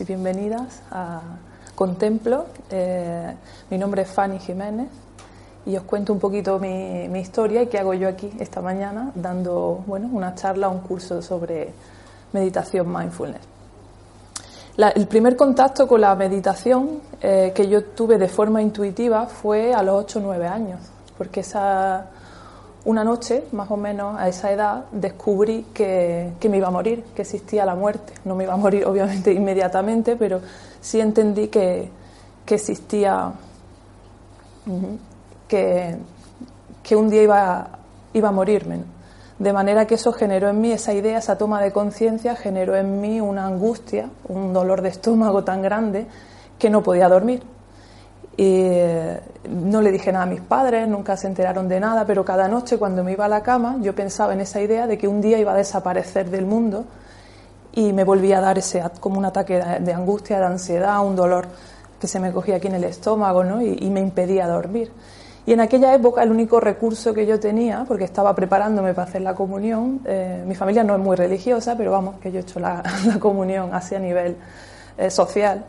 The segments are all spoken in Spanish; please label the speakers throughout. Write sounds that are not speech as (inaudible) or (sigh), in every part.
Speaker 1: Y bienvenidas a Contemplo. Eh, mi nombre es Fanny Jiménez y os cuento un poquito mi, historia y qué hago yo aquí esta mañana dando bueno, una charla, un curso sobre meditación mindfulness. el primer contacto con la meditación eh, que yo tuve de forma intuitiva fue a los 8 o 9 años, porque esa una noche, más o menos a esa edad, descubrí que, me iba a morir, que existía la muerte. No me iba a morir, (laughs) obviamente, inmediatamente, pero sí entendí que, existía, que, que, un día iba, iba a morirme. De manera que eso generó en mí, esa idea, esa toma de conciencia, generó en mí una angustia, un dolor de estómago tan grande que no podía dormir. Y no le dije nada a mis padres, nunca se enteraron de nada, pero cada noche cuando me iba a la cama yo pensaba en esa idea de que un día iba a desaparecer del mundo y me volvía a dar ese como un ataque de angustia, de ansiedad, un dolor que se me cogía aquí en el estómago ¿no? y, me impedía dormir. Y en aquella época el único recurso que yo tenía, porque estaba preparándome para hacer la comunión, eh, mi familia no es muy religiosa, pero vamos, que yo he hecho la, (laughs) comunión así a nivel eh, social,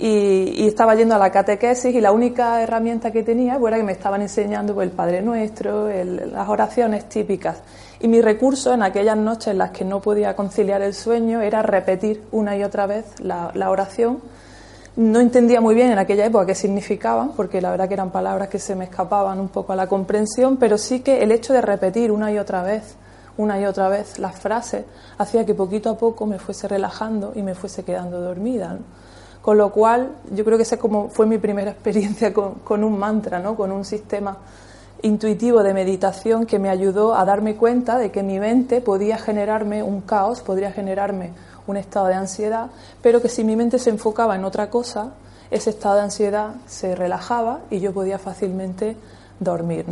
Speaker 1: y, estaba yendo a la catequesis y la única herramienta que tenía era que me estaban enseñando pues, el Padre Nuestro, las oraciones típicas. Y mi recurso en aquellas noches en las que no podía conciliar el sueño era repetir una y otra vez la, oración. No entendía muy bien en aquella época qué significaban, porque la verdad que eran palabras que se me escapaban un poco a la comprensión, pero sí que el hecho de repetir una y otra vez, una y otra vez las frases, hacía que poquito a poco me fuese relajando y me fuese quedando dormida. Con lo cual, yo creo que esa como fue mi primera (laughs) experiencia con, un mantra, ¿no? con un sistema intuitivo de meditación que me ayudó a darme cuenta de que mi mente podía generarme un caos, podría generarme un estado de ansiedad, pero que si mi mente se enfocaba en otra cosa, ese estado de ansiedad se relajaba y yo podía fácilmente dormir.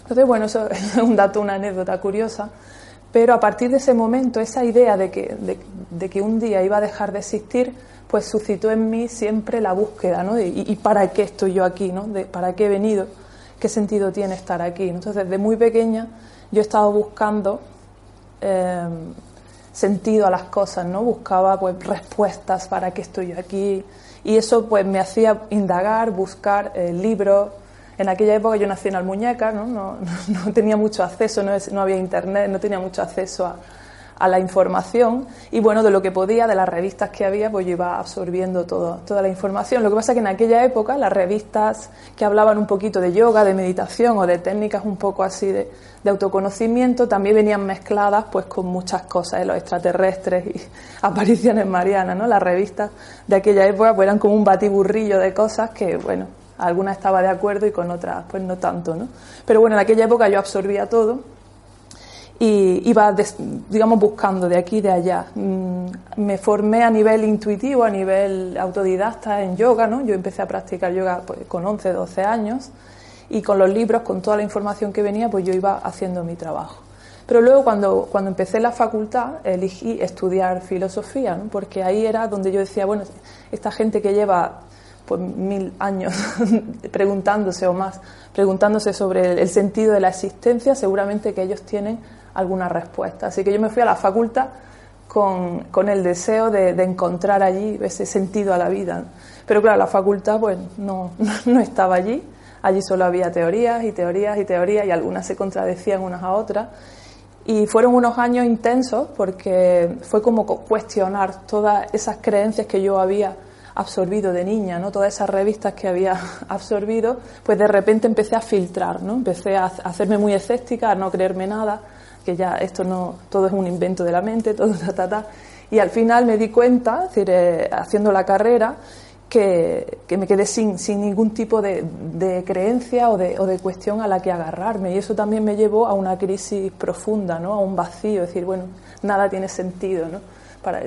Speaker 1: Entonces, bueno, eso (laughs) es un dato, una anécdota curiosa, pero a partir de ese momento, esa idea de que, de que un día iba a dejar de existir, pues suscitó en mí siempre la búsqueda, ¿no? y, para qué estoy yo aquí, ¿no? De, ¿Para qué he venido? ¿Qué sentido tiene estar aquí? Entonces, desde muy pequeña yo he estado buscando eh, sentido a las cosas, ¿no? Buscaba pues respuestas para qué estoy yo aquí y eso pues me hacía indagar, buscar eh, libros. En aquella época yo nací en Almuñeca, ¿no? No, (laughs) no, tenía mucho acceso, no, no había internet, no tenía mucho acceso a, a la información y bueno, de lo que podía, de las revistas que había, pues yo iba absorbiendo todo, toda la información. Lo que pasa es que en aquella época las revistas que hablaban un poquito de yoga, de meditación o de técnicas un poco así de, autoconocimiento también venían mezcladas pues con muchas cosas, de ¿eh? los extraterrestres y (laughs) apariciones marianas, ¿no? Las revistas de aquella época pues eran como un batiburrillo de cosas que, bueno, algunas estaba de acuerdo y con otras pues no tanto, ¿no? Pero bueno, en aquella época yo absorbía todo y iba, digamos, buscando de aquí y de allá. Mm, me formé a nivel intuitivo, a nivel autodidacta en yoga, ¿no? Yo empecé a practicar yoga pues, con 11, 12 años y con los libros, con toda la información que venía, pues yo iba haciendo mi trabajo. Pero luego cuando, cuando empecé la facultad elegí estudiar filosofía, ¿no? porque ahí era donde yo decía, bueno, esta gente que lleva pues mil años (laughs) preguntándose o más, preguntándose sobre el sentido de la existencia, seguramente que ellos tienen alguna respuesta. Así que yo me fui a la facultad con, con el deseo de, encontrar allí ese sentido a la vida. Pero claro, la facultad pues no, (laughs) no estaba allí, allí solo había teorías y teorías y teorías y algunas se contradecían unas a otras. Y fueron unos años intensos porque fue como cuestionar todas esas creencias que yo había absorbido de niña, ¿no? Todas esas revistas que había (laughs) absorbido, pues de repente empecé a filtrar, ¿no? Empecé a hacerme muy escéptica, a no creerme nada, que ya esto no, todo es un invento de la mente, (laughs) todo ta, ta, ta. Y al final me di cuenta, eh, haciendo la carrera, que, que, me quedé sin, sin ningún tipo de, de creencia o de, o de, cuestión a la que agarrarme. Y eso también me llevó a una crisis profunda, ¿no? a un vacío, es decir, bueno, nada tiene sentido. ¿no? Para,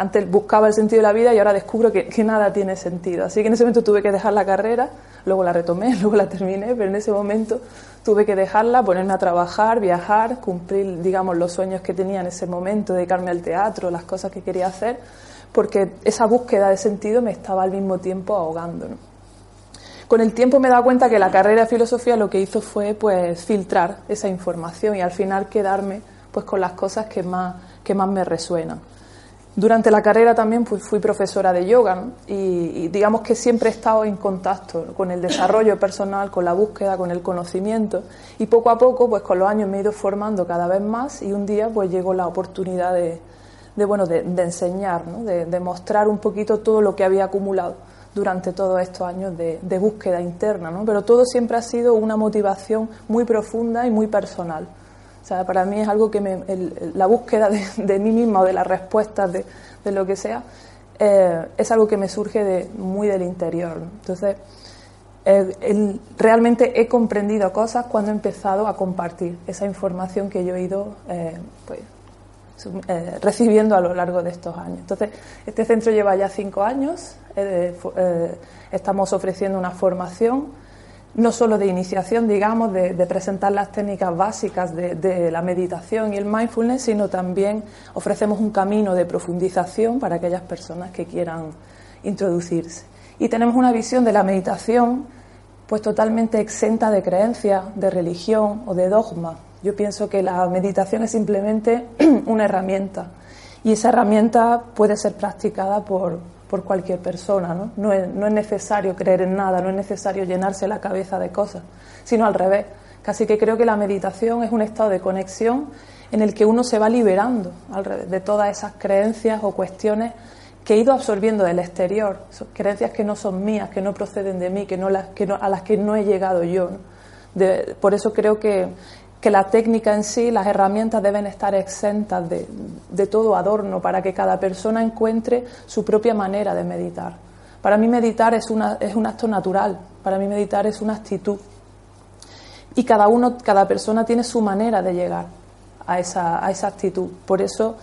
Speaker 1: antes buscaba el sentido de la vida y ahora descubro que, nada tiene sentido. Así que en ese momento tuve que dejar la carrera, luego la retomé, (laughs) luego la terminé, pero en ese momento tuve que dejarla, ponerme a trabajar, viajar, cumplir, digamos, los sueños que tenía en ese momento, dedicarme al teatro, las cosas que quería hacer, porque esa búsqueda de sentido me estaba al mismo tiempo ahogando. Con el tiempo me he dado cuenta que la carrera de filosofía lo que hizo fue pues filtrar esa información y al final quedarme pues con las cosas que más, que más me resuenan. Durante la carrera también pues, fui profesora de yoga y, digamos que siempre he estado en contacto con el desarrollo personal, con la búsqueda, con el conocimiento y poco a poco pues con los años me he ido formando cada vez más y un día pues llegó la oportunidad de, bueno, de, enseñar, de, mostrar un poquito todo lo que había acumulado durante todos estos años de, búsqueda interna, ¿no? pero todo siempre ha sido una motivación muy profunda y muy personal. O sea, para mí es algo que me, la búsqueda de, mí misma o de las respuestas de, lo que sea eh, es algo que me surge de, muy del interior. Entonces, eh, realmente he comprendido cosas cuando he empezado a compartir esa información que yo he ido eh, pues, recibiendo a lo largo de estos años. Entonces, este centro lleva ya cinco años, estamos ofreciendo una formación no solo de iniciación, digamos, de, presentar las técnicas básicas de, la meditación y el mindfulness, sino también ofrecemos un camino de profundización para aquellas personas que quieran introducirse. Y tenemos una visión de la meditación pues totalmente exenta de creencias, de religión o de dogma. Yo pienso que la meditación es simplemente (clears throat) una herramienta y esa herramienta puede ser practicada por, por cualquier persona. ¿no? No, es, no es necesario creer en nada, no es necesario llenarse la cabeza de cosas, sino al revés. Casi que creo que la meditación es un estado de conexión en el que uno se va liberando al revés, de todas esas creencias o cuestiones que he ido absorbiendo del exterior, creencias que no son mías, que no proceden de mí, que no las, que no, a las que no he llegado yo. por eso creo que que la técnica en sí, las herramientas deben estar exentas de, todo adorno para que cada persona encuentre su propia manera de meditar. Para mí meditar es, una, es un acto natural, para mí meditar es una actitud. Y cada uno, cada persona tiene su manera de llegar a esa, a esa actitud. Por eso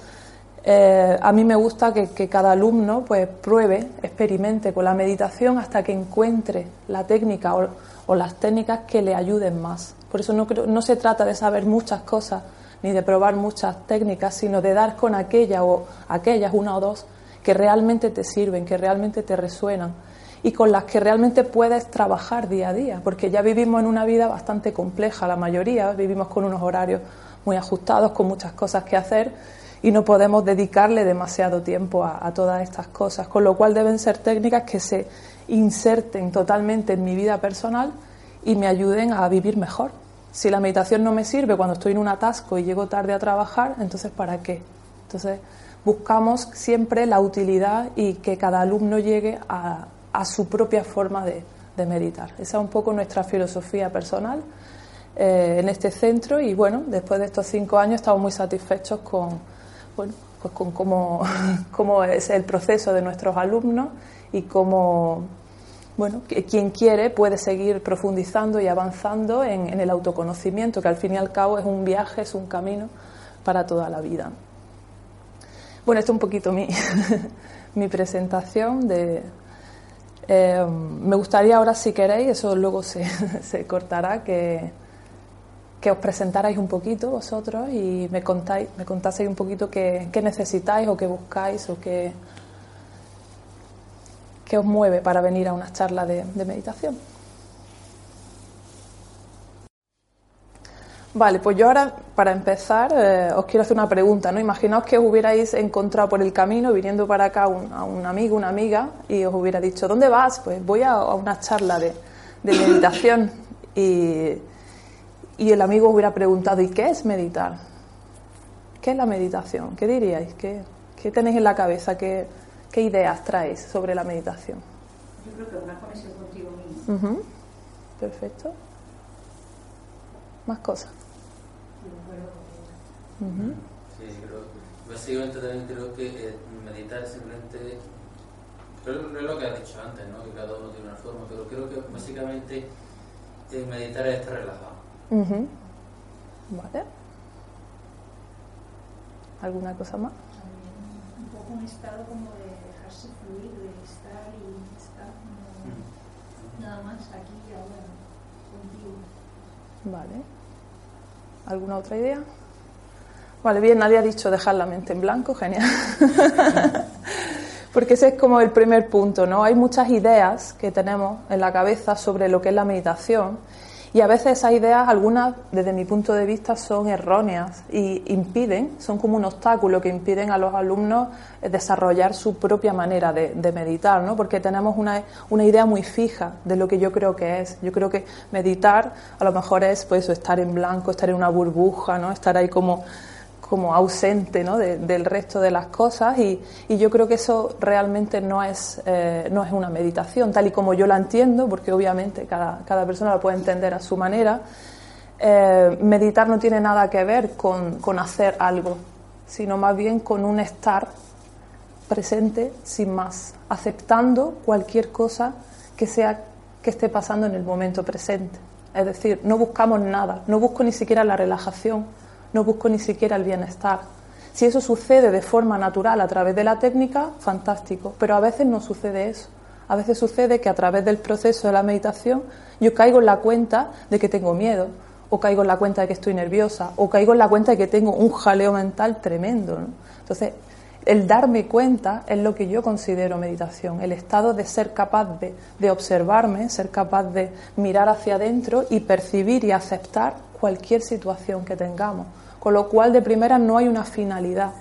Speaker 1: eh, a mí me gusta que, cada alumno pues pruebe, experimente con la meditación hasta que encuentre la técnica o, las técnicas que le ayuden más. Por eso no, no se trata de saber muchas cosas ni de probar muchas técnicas, sino de dar con aquella o aquellas, una o dos, que realmente te sirven, que realmente te resuenan y con las que realmente puedes trabajar día a día, porque ya vivimos en una vida bastante compleja, la mayoría vivimos con unos horarios muy ajustados, con muchas cosas que hacer y no podemos dedicarle demasiado tiempo a, a todas estas cosas, con lo cual deben ser técnicas que se inserten totalmente en mi vida personal y me ayuden a vivir mejor. Si la meditación no me sirve cuando estoy en un atasco y llego tarde a trabajar, entonces ¿para qué? Entonces buscamos siempre la utilidad y que cada alumno llegue a, su propia forma de, meditar. Esa es un poco nuestra filosofía personal eh, en este centro y bueno, después de estos cinco años estamos muy satisfechos con, bueno, pues con cómo, (laughs) cómo es el proceso de nuestros alumnos y cómo bueno, quien quiere puede seguir profundizando y avanzando en, el autoconocimiento, que al fin y al cabo es un viaje, es un camino para toda la vida. Bueno, esto es un poquito mi, (laughs) mi presentación de... Eh, me gustaría ahora, si queréis, eso luego se, (laughs) se cortará, que, que os presentarais un poquito vosotros y me contáis, me contaseis un poquito qué, necesitáis o qué buscáis o qué ¿Qué os mueve para venir a una charla de, meditación? Vale, pues yo ahora, para empezar, eh, os quiero hacer una pregunta, ¿no? Imaginaos que os hubierais encontrado por el camino, viniendo para acá un, a un amigo, una amiga, y os hubiera dicho, ¿dónde vas? Pues voy a, una charla de, meditación. Y, y, el amigo os hubiera preguntado, ¿y qué es meditar? ¿Qué es la meditación? ¿Qué diríais? ¿Qué, qué tenéis en la cabeza? ¿Qué, ¿Qué, ideas traéis sobre la meditación?
Speaker 2: Yo creo que una conexión contigo mismo.
Speaker 1: Perfecto. Más cosas.
Speaker 3: Sí, creo, básicamente también creo que eh, meditar simplemente, creo que es lo que has dicho antes, ¿no? que cada uno tiene una forma, pero creo que básicamente eh, meditar es estar relajado.
Speaker 1: Vale. ¿Alguna cosa más?
Speaker 2: Un poco un estado como de dejarse fluir, de estar y estar nada más aquí y ahora contigo.
Speaker 1: Vale. ¿Alguna otra idea? Vale, bien, nadie ha dicho dejar la mente en blanco, genial. (laughs) Porque ese es como el primer punto, ¿no? Hay muchas ideas que tenemos en la cabeza sobre lo que es la meditación y a veces esas ideas, algunas desde mi punto de vista, son erróneas y impiden, son como un obstáculo que impiden a los alumnos desarrollar su propia manera de, meditar, ¿no? porque tenemos una, una, idea muy fija de lo que yo creo que es. Yo creo que meditar a lo mejor es pues, estar en blanco, estar en una burbuja, ¿no? estar ahí como como ausente ¿no? del resto de las cosas y, yo creo que eso realmente no es, eh, no es una meditación, tal y como yo la entiendo, porque obviamente cada, cada persona la puede entender a su manera. Eh, meditar no tiene nada que ver con, con, hacer algo, sino más bien con un estar presente sin más, aceptando cualquier cosa que sea que esté pasando en el momento presente. Es decir, no buscamos nada, no busco ni siquiera la relajación, no busco ni siquiera el bienestar. Si eso sucede de forma natural a través de la técnica, fantástico, pero a veces no sucede eso. A veces sucede que a través del proceso de la meditación yo caigo en la cuenta de que tengo miedo, o caigo en la cuenta de que estoy nerviosa, o caigo en la cuenta de que tengo un jaleo mental tremendo. Entonces, el darme cuenta es lo que yo considero meditación, el estado de ser capaz de, de, observarme, ser capaz de mirar hacia adentro y percibir y aceptar cualquier situación que tengamos. Con lo cual, de primera, no hay una finalidad,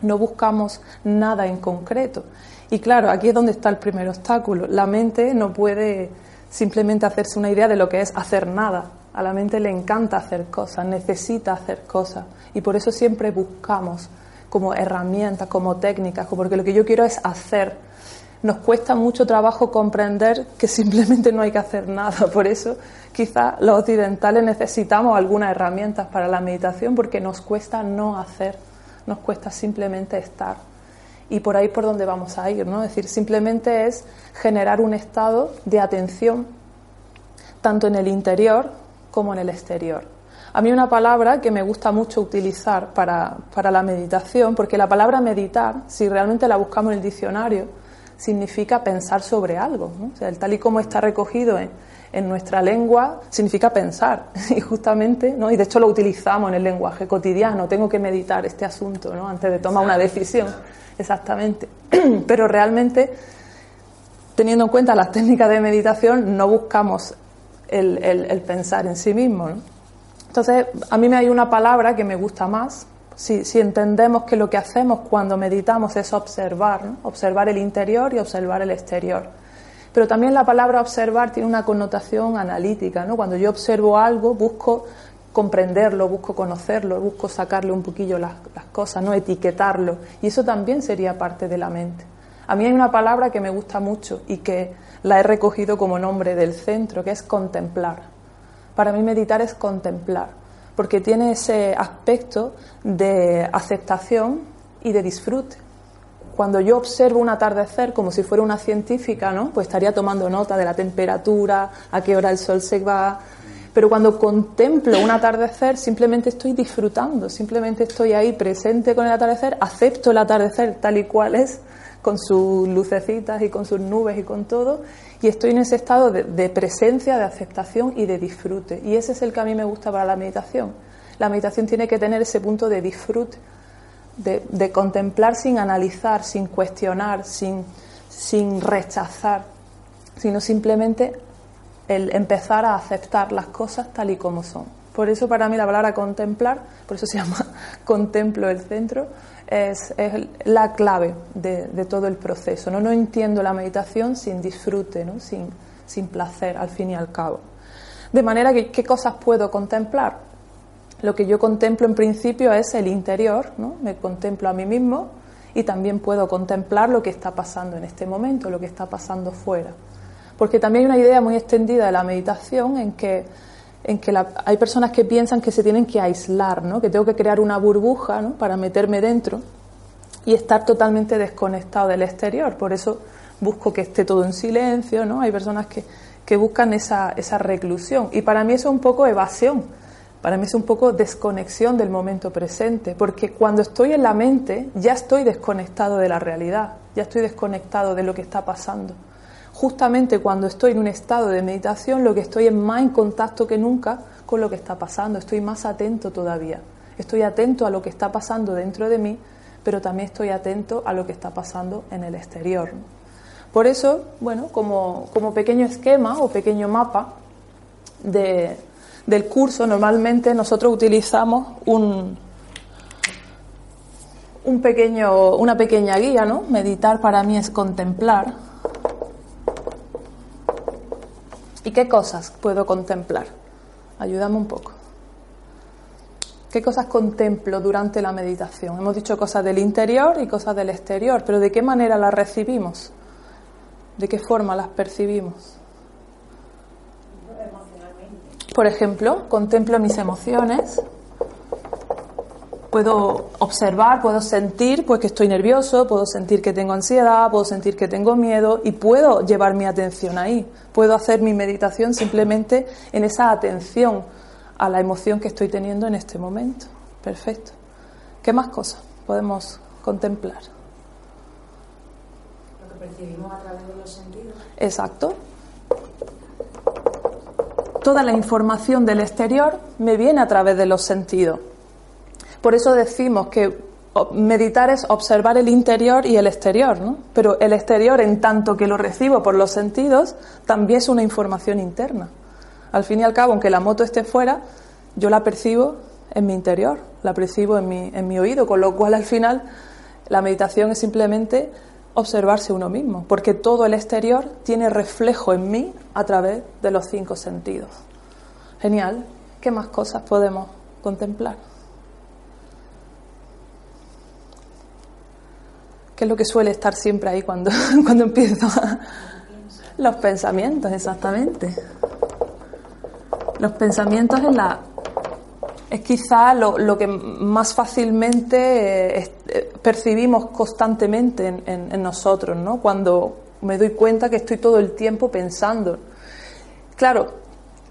Speaker 1: no buscamos nada en concreto. Y claro, aquí es donde está el primer obstáculo. La mente no puede simplemente hacerse una idea de lo que es hacer nada. A la mente le encanta hacer cosas, necesita hacer cosas. Y por eso siempre buscamos como herramientas, como técnicas, porque lo que yo quiero es hacer. Nos cuesta mucho trabajo comprender que simplemente no hay que hacer nada. Por eso quizá los occidentales necesitamos algunas herramientas para la meditación porque nos cuesta no hacer, nos cuesta simplemente estar. Y por ahí por donde vamos a ir, ¿no? Es decir, simplemente es generar un estado de atención tanto en el interior como en el exterior. A mí una palabra que me gusta mucho utilizar para, para la meditación, porque la palabra meditar, si realmente la buscamos en el diccionario, significa pensar sobre algo. ¿no? O sea, el tal y como está recogido en, en nuestra lengua significa pensar (laughs) y justamente, ¿no? y de hecho lo utilizamos en el lenguaje cotidiano, tengo que meditar este asunto ¿no? antes de tomar una decisión, exactamente. (clears throat) Pero realmente, teniendo en cuenta las técnicas de meditación, no buscamos el, el, pensar en sí mismo. ¿no? Entonces, a mí me hay una palabra que me gusta más, si, entendemos que lo que hacemos cuando meditamos es observar, observar el interior y observar el exterior. Pero también la palabra observar tiene una connotación analítica, ¿no? Cuando yo observo algo, busco comprenderlo, busco conocerlo, busco sacarle un poquillo las, cosas, no etiquetarlo. Y eso también sería parte de la mente. A mí hay una palabra que me gusta mucho y que la he recogido como nombre del centro, que es contemplar. Para mí meditar es contemplar, porque tiene ese aspecto de aceptación y de disfrute cuando yo observo un atardecer como si fuera una científica, ¿no? Pues estaría tomando nota de la temperatura, a qué hora el sol se va. Pero cuando contemplo un atardecer, simplemente estoy disfrutando, simplemente estoy ahí presente con el atardecer, acepto el atardecer tal y cual es, con sus lucecitas y con sus nubes y con todo, y estoy en ese estado de, de presencia, de aceptación y de disfrute. Y ese es el que a mí me gusta para la meditación. La meditación tiene que tener ese punto de disfrute de, contemplar sin analizar, sin cuestionar, sin, sin rechazar, sino simplemente el empezar a aceptar las cosas tal y como son. Por eso para mí la palabra contemplar, por eso se (laughs) llama contemplo el centro, es, la clave de, todo el proceso. ¿no? no entiendo la meditación sin disfrute, ¿no? sin, sin placer, al fin y al cabo. De manera que, ¿qué cosas puedo contemplar? Lo que yo contemplo en principio es el interior, ¿no? me contemplo a mí mismo y también puedo contemplar lo que está pasando en este momento, lo que está pasando fuera. Porque también hay una idea muy extendida de la meditación en que, en que hay personas que piensan que se tienen que aislar, ¿no? que tengo que crear una burbuja para meterme dentro y estar totalmente desconectado del exterior. Por eso busco que esté todo en silencio, ¿no? Hay personas que, que buscan esa, esa reclusión. Y para mí eso es un poco evasión, para mí es un poco desconexión del momento presente, porque cuando estoy en la mente ya estoy desconectado de la realidad, ya estoy desconectado de lo que está pasando. Justamente cuando estoy en un estado de meditación, lo que estoy es más en contacto que nunca con lo que está pasando, estoy más atento todavía. Estoy atento a lo que está pasando dentro de mí, pero también estoy atento a lo que está pasando en el exterior. Por eso, bueno, como, pequeño esquema o pequeño mapa del curso, normalmente nosotros utilizamos un, un pequeño, una pequeña guía, ¿no? Meditar para mí es contemplar. ¿Y qué cosas puedo contemplar? Ayúdame un poco. ¿Qué cosas contemplo durante la meditación? Hemos dicho cosas del interior y cosas del exterior, pero ¿de qué manera las recibimos? ¿De qué forma las percibimos? Por ejemplo, contemplo mis emociones, puedo observar, puedo sentir pues que estoy nervioso, puedo sentir que tengo ansiedad, puedo sentir que tengo miedo y puedo llevar mi atención ahí. Puedo hacer mi meditación simplemente en esa atención a la emoción que estoy teniendo en este momento. Perfecto. ¿Qué más cosas podemos contemplar?
Speaker 2: percibimos a través de los sentidos.
Speaker 1: Exacto. Toda la información del exterior me viene a través de los sentidos. Por eso decimos que meditar es observar el interior y el exterior, ¿no? Pero el exterior, en tanto que lo recibo por los sentidos, también es una información interna. Al fin y al cabo, aunque la moto esté fuera, yo la percibo en mi interior, la percibo en mi, en mi oído, con lo cual al final la meditación es simplemente observarse uno mismo, porque todo el exterior tiene reflejo en mí a través de los cinco sentidos. Genial. ¿Qué más cosas podemos contemplar? ¿Qué es lo que suele estar siempre ahí cuando, (laughs) cuando empiezo? Los pensamientos, exactamente. Los pensamientos en la, es quizá lo, que más fácilmente eh, eh, percibimos constantemente en, nosotros, ¿no? Cuando me doy cuenta que estoy todo el tiempo pensando. Claro,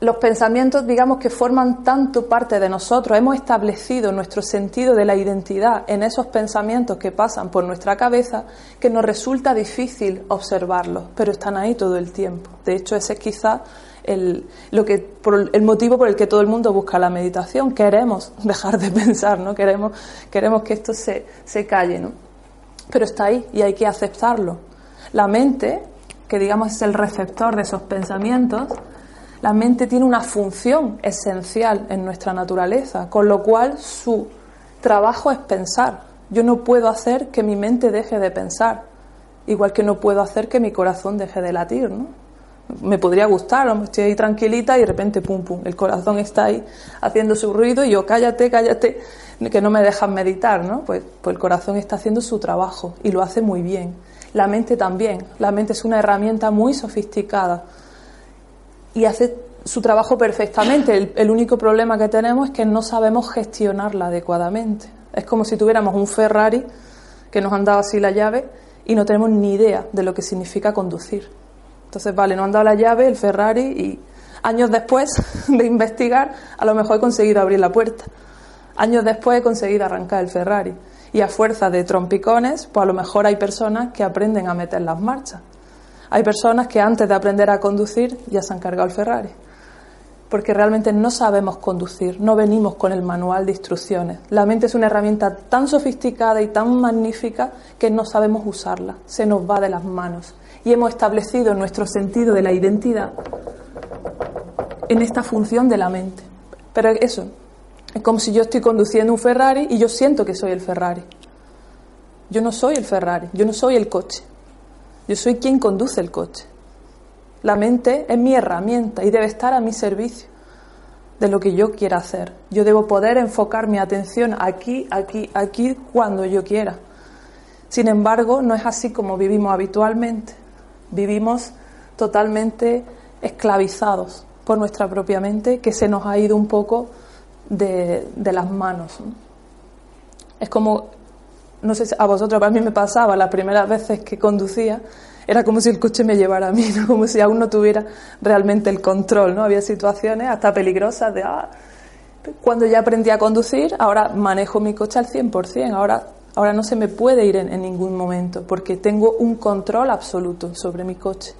Speaker 1: los pensamientos, digamos, que forman tanto parte de nosotros, hemos establecido nuestro sentido de la identidad en esos pensamientos que pasan por nuestra cabeza, que nos resulta difícil observarlos, pero están ahí todo el tiempo. De hecho, ese es quizá el, lo que, por el motivo por el que todo el mundo busca la meditación. Queremos (laughs) dejar de pensar, ¿no? Queremos, queremos que esto se, se calle, ¿no? Pero está ahí y hay que aceptarlo. La mente, que digamos es el receptor de esos pensamientos, la mente tiene una función esencial en nuestra naturaleza, con lo cual su trabajo es pensar. Yo no puedo hacer que mi mente deje de pensar, igual que no puedo hacer que mi corazón deje de latir, ¿no? me podría gustar, estoy ahí tranquilita y de repente, pum, pum, el corazón está ahí haciendo su ruido y yo, cállate, cállate, que no me dejan meditar, ¿no? Pues, pues el corazón está haciendo su trabajo y lo hace muy bien. La mente también, la mente es una herramienta muy sofisticada y hace su trabajo perfectamente. El, único problema que tenemos es que no sabemos gestionarla adecuadamente. Es como si tuviéramos un Ferrari que nos han dado así la llave y no tenemos ni idea de lo que significa conducir. Entonces, vale, no han dado la llave, el Ferrari, y años después (laughs) de investigar, a lo mejor he conseguido abrir la puerta. Años después he conseguido arrancar el Ferrari. Y a fuerza de trompicones, pues a lo mejor hay personas que aprenden a meter las marchas. Hay personas que antes de aprender a conducir ya se han cargado el Ferrari. Porque realmente no sabemos conducir, no venimos con el manual de instrucciones. La mente es una herramienta tan sofisticada y tan magnífica que no sabemos usarla, se nos va de las manos y hemos establecido nuestro sentido de la identidad en esta función de la mente. Pero eso, es como si yo estoy conduciendo un Ferrari y yo siento que soy el Ferrari. Yo no soy el Ferrari, yo no soy el coche. Yo soy quien conduce el coche. La mente es mi herramienta y debe estar a mi servicio de lo que yo quiera hacer. Yo debo poder enfocar mi atención aquí, aquí, aquí, cuando yo quiera. Sin embargo, no es así como vivimos habitualmente. Vivimos totalmente esclavizados por nuestra propia mente que se nos ha ido un poco de, las manos. Es como, no sé si a vosotros, a mí me pasaba las primeras veces que conducía, era como si el coche me llevara a mí, como si aún no tuviera realmente el control. ¿no? Había situaciones hasta peligrosas de, ah, cuando ya aprendí a conducir, ahora manejo mi coche al 100%, ahora, ahora no se me puede ir en, ningún momento, porque tengo un control absoluto sobre mi coche,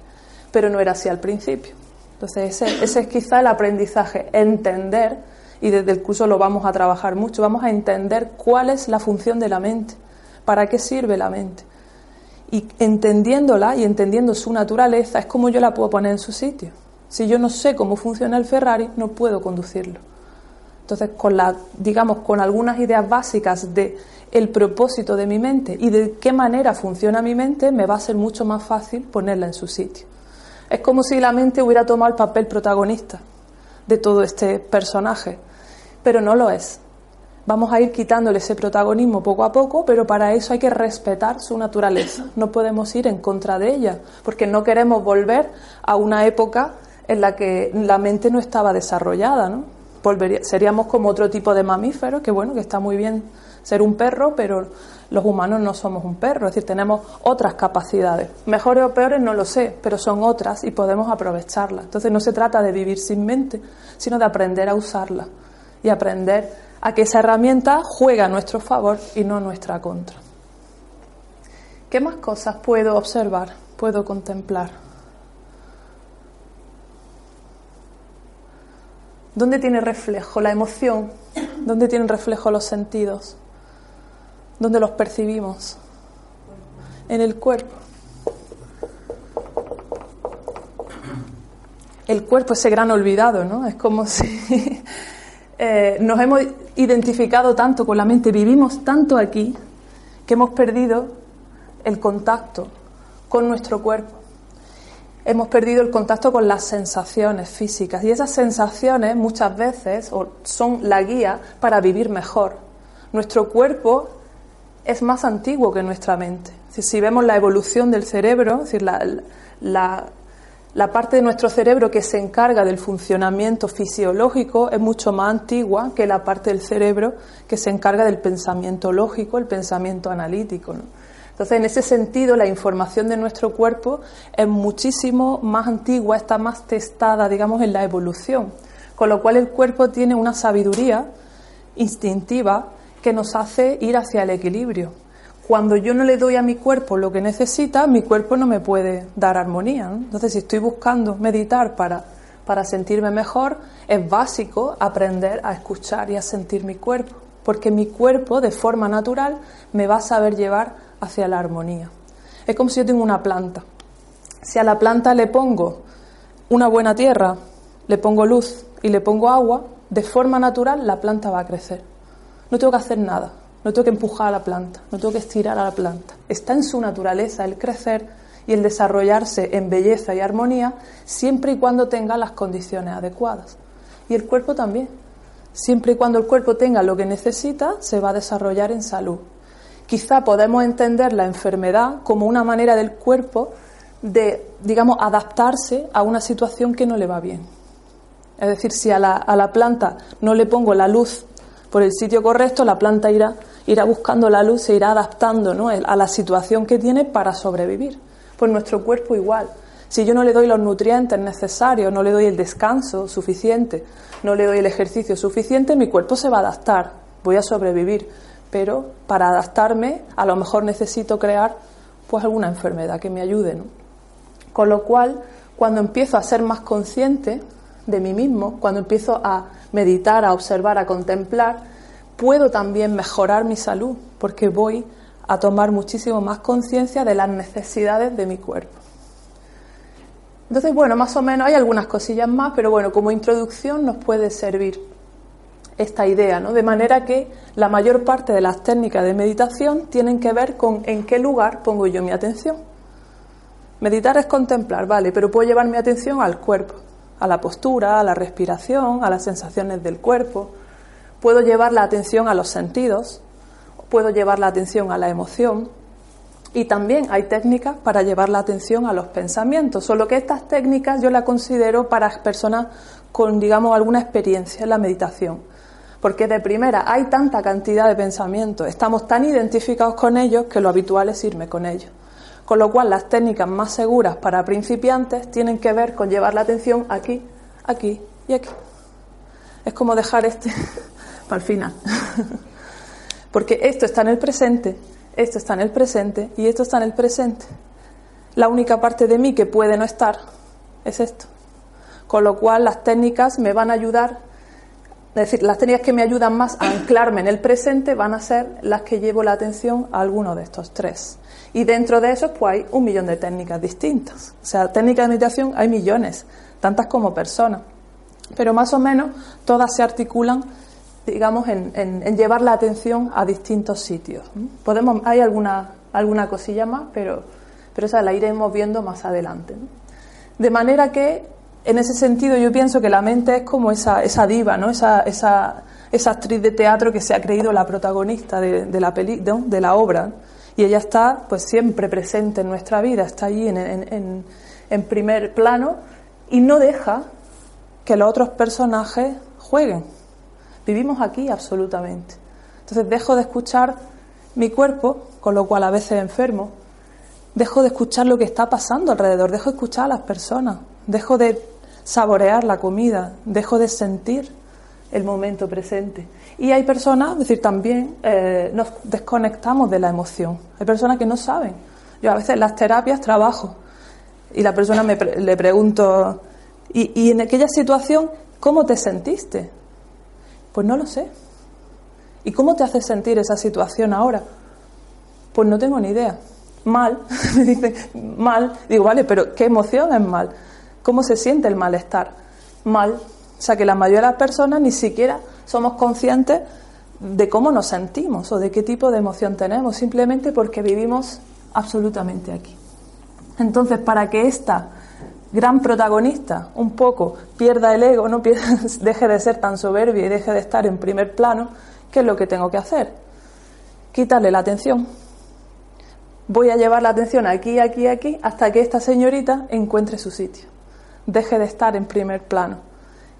Speaker 1: pero no era así al principio. Entonces ese, ese es quizá el aprendizaje, entender, y desde el curso lo vamos a trabajar mucho, vamos a entender cuál es la función de la mente, para qué sirve la mente y entendiéndola y entendiendo su naturaleza es como yo la puedo poner en su sitio. Si yo no sé cómo funciona el Ferrari, no puedo conducirlo. Entonces, con la, digamos, con algunas ideas básicas de el propósito de mi mente y de qué manera funciona mi mente, me va a ser mucho más fácil ponerla en su sitio. Es como si la mente hubiera tomado el papel protagonista de todo este personaje, pero no lo es. Vamos a ir quitándole ese protagonismo poco a poco, pero para eso hay que respetar su naturaleza. No podemos ir en contra de ella, porque no queremos volver a una época en la que la mente no estaba desarrollada, ¿no? seríamos como otro tipo de mamífero, que bueno, que está muy bien ser un perro, pero los humanos no somos un perro, es decir, tenemos otras capacidades. Mejores o peores no lo sé, pero son otras y podemos aprovecharlas. Entonces no se trata de vivir sin mente, sino de aprender a usarla y aprender a que esa herramienta juega a nuestro favor y no a nuestra contra. ¿Qué más cosas puedo observar, puedo contemplar? ¿Dónde tiene reflejo la emoción? ¿Dónde tienen reflejo los sentidos? ¿Dónde los percibimos? En el cuerpo. El cuerpo, ese gran olvidado, ¿no? Es como (laughs) si eh, nos hemos identificado tanto con la mente, vivimos tanto aquí, que hemos perdido el contacto con nuestro cuerpo. Hemos perdido el contacto con las sensaciones físicas y esas sensaciones muchas veces son la guía para vivir mejor. Nuestro cuerpo es más antiguo que nuestra mente. Si vemos la evolución del cerebro, es decir, la, la parte de nuestro cerebro que se encarga del funcionamiento fisiológico es mucho más antigua que la parte del cerebro que se encarga del pensamiento lógico, el pensamiento analítico. Entonces, en ese sentido, la información de nuestro cuerpo es muchísimo más antigua, está más testada, digamos, en la evolución. Con lo cual, el cuerpo tiene una sabiduría instintiva que nos hace ir hacia el equilibrio cuando yo no le doy a mi cuerpo lo que necesita, mi cuerpo no me puede dar armonía. Entonces, si estoy buscando meditar para, para sentirme mejor, es básico aprender a escuchar y a sentir mi cuerpo, porque mi cuerpo, de forma natural, me va a saber llevar hacia la armonía. Es como si yo tengo una planta. Si a la planta le pongo una buena tierra, le pongo luz y le pongo agua, de forma natural la planta va a crecer. No tengo que hacer nada. No tengo que empujar a la planta, no tengo que estirar a la planta. Está en su naturaleza el crecer y el desarrollarse en belleza y armonía siempre y cuando tenga las condiciones adecuadas. Y el cuerpo también. Siempre y cuando el cuerpo tenga lo que necesita, se va a desarrollar en salud. Quizá podemos entender la enfermedad como una manera del cuerpo de, digamos, adaptarse a una situación que no le va bien. Es decir, si a la, a la planta no le pongo la luz por el sitio correcto, la planta irá irá buscando la luz, se irá adaptando ¿no? a la situación que tiene para sobrevivir. Pues nuestro cuerpo igual. Si yo no le doy los nutrientes necesarios, no le doy el descanso suficiente, no le doy el ejercicio suficiente, mi cuerpo se va a adaptar, voy a sobrevivir. Pero para adaptarme, a lo mejor necesito crear pues alguna enfermedad que me ayude. Con lo cual, cuando empiezo a ser más consciente de mí mismo, cuando empiezo a meditar, a observar, a contemplar, puedo también mejorar mi salud porque voy a tomar muchísimo más conciencia de las necesidades de mi cuerpo. Entonces, bueno, más o menos hay algunas cosillas más, pero bueno, como introducción nos puede servir esta idea, ¿no? De manera que la mayor parte de las técnicas de meditación tienen que ver con en qué lugar pongo yo mi atención. Meditar es contemplar, vale, pero puedo llevar mi atención al cuerpo, a la postura, a la respiración, a las sensaciones del cuerpo. Puedo llevar la atención a los sentidos, puedo llevar la atención a la emoción. Y también hay técnicas para llevar la atención a los pensamientos, solo que estas técnicas yo las considero para personas con, digamos, alguna experiencia en la meditación porque de primera hay tanta cantidad de pensamientos, estamos tan identificados con ellos que lo habitual es irme con ellos. Con lo cual las técnicas más seguras para principiantes tienen que ver con llevar la atención aquí, aquí y aquí. Es como dejar este (laughs) para el final. (laughs) porque esto está en el presente, esto está en el presente y esto está en el presente. La única parte de mí que puede no estar es esto. Con lo cual las técnicas me van a ayudar es decir, las técnicas que me ayudan más a anclarme en el presente van a ser las que llevo la atención a alguno de estos tres. Y dentro de esos, pues hay un millón de técnicas distintas. O sea, técnicas de meditación hay millones, tantas como personas. Pero más o menos todas se articulan, digamos, en, llevar la atención a distintos sitios. Podemos, hay alguna, alguna cosilla más, pero, pero esa la iremos viendo más adelante. De manera que en ese sentido yo pienso que la mente es como esa, esa diva, ¿no? Esa, esa, esa, actriz de teatro que se ha creído la protagonista de, la, peli, de la obra y ella está pues siempre presente en nuestra vida, está allí en, en, primer plano y no deja que los otros personajes jueguen. Vivimos aquí absolutamente. Entonces dejo de escuchar mi cuerpo, con lo cual a veces enfermo, dejo de escuchar lo que está pasando alrededor, dejo de escuchar a las personas, dejo de saborear la comida, dejo de sentir el momento presente. Y hay personas, es decir, también eh, nos desconectamos de la emoción. Hay personas que no saben. Yo a veces en las terapias trabajo y la persona me le pregunto, ¿y, ¿y en aquella situación cómo te sentiste? Pues no lo sé. ¿Y cómo te hace sentir esa situación ahora? Pues no tengo ni idea. Mal, (laughs) me dicen, mal. Digo, vale, pero ¿qué emoción es mal? ¿Cómo se siente el malestar? Mal. O sea que la mayoría de las personas ni siquiera somos conscientes de cómo nos sentimos o de qué tipo de emoción tenemos, simplemente porque vivimos absolutamente aquí. Entonces, para que esta gran protagonista un poco pierda el ego, no (laughs) deje de ser tan soberbia y deje de estar en primer plano, ¿qué es lo que tengo que hacer? Quitarle la atención. Voy a llevar la atención aquí, aquí, aquí, hasta que esta señorita encuentre su sitio deje de estar en primer plano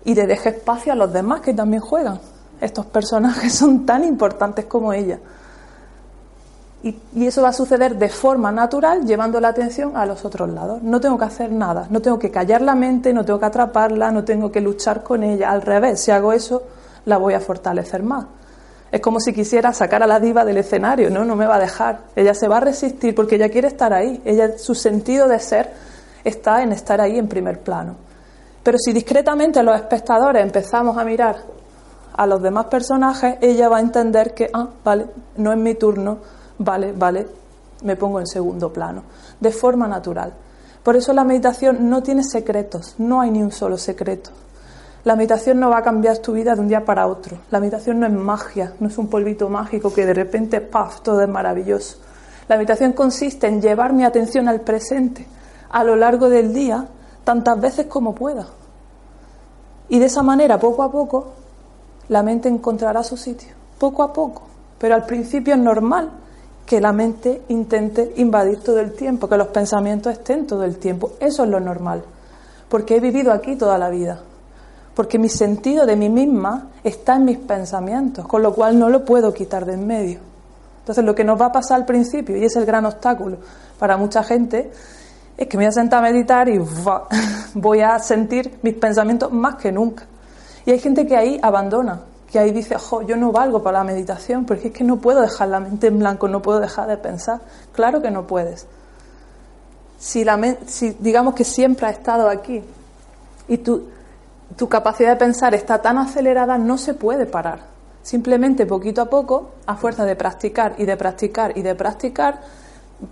Speaker 1: y le deje espacio a los demás que también juegan. Estos personajes (laughs) son tan importantes como ella. Y, eso va a suceder de forma natural, llevando la atención a los otros lados. No tengo que hacer nada, no tengo que callar la mente, no tengo que atraparla, no tengo que luchar con ella. Al revés, si hago eso, la voy a fortalecer más. Es como si quisiera sacar a la diva del escenario, no, no me va a dejar. Ella se va a resistir porque ella quiere estar ahí. Ella, su sentido de ser está en estar ahí en primer plano. Pero si discretamente los espectadores empezamos a mirar a los demás personajes, ella va a entender que, ah, vale, no es mi turno, vale, vale, me pongo en segundo plano, de forma natural. Por eso la meditación no tiene secretos, no hay ni un solo secreto. La meditación no va a cambiar tu vida de un día para otro. La meditación no es magia, no es un polvito mágico que de repente, ¡paf!, todo es maravilloso. La meditación consiste en llevar mi atención al presente, a lo largo del día tantas veces como pueda. Y de esa manera, poco a poco, la mente encontrará su sitio, poco a poco. Pero al principio es normal que la mente intente invadir todo el tiempo, que los pensamientos estén todo el tiempo. Eso es lo normal, porque he vivido aquí toda la vida, porque mi sentido de mí misma está en mis pensamientos, con lo cual no lo puedo quitar de en medio. Entonces lo que nos va a pasar al principio, y es el gran obstáculo para mucha gente, es que me voy a sentar a meditar y (laughs) voy a sentir mis pensamientos más que nunca. Y hay gente que ahí abandona, que ahí dice, jo, yo no valgo para la meditación, porque es que no puedo dejar la mente en blanco, no puedo dejar de pensar. Claro que no puedes. Si, la si digamos que siempre ha estado aquí y tu, tu capacidad de pensar está tan acelerada, no se puede parar. Simplemente poquito a poco, a fuerza de practicar y de practicar y de practicar,